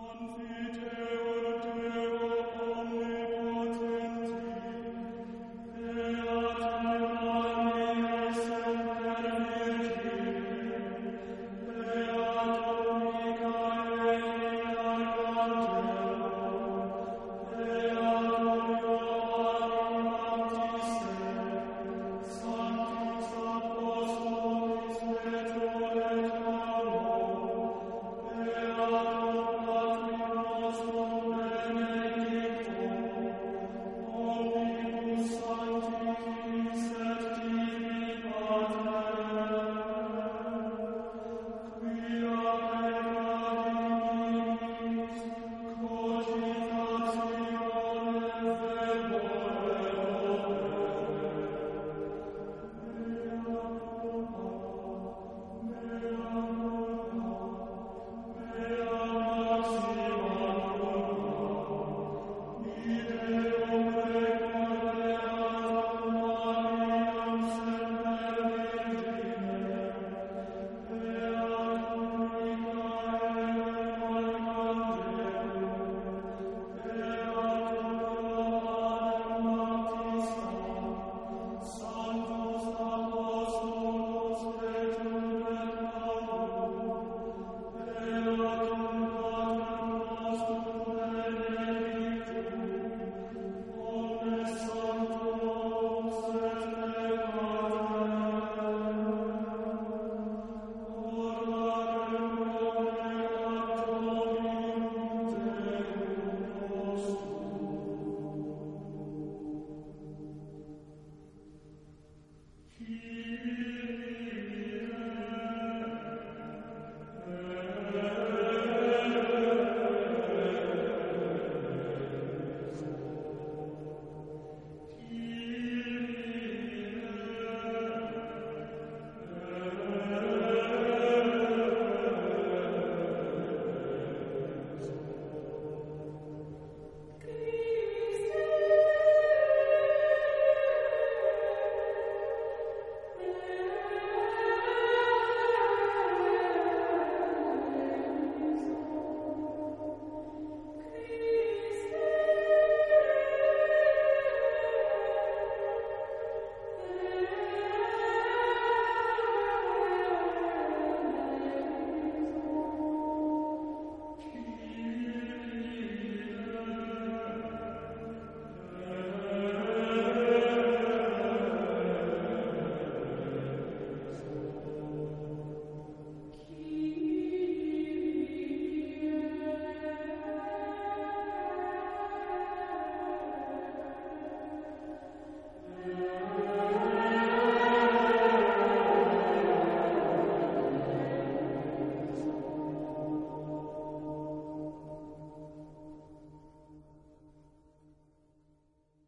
One mm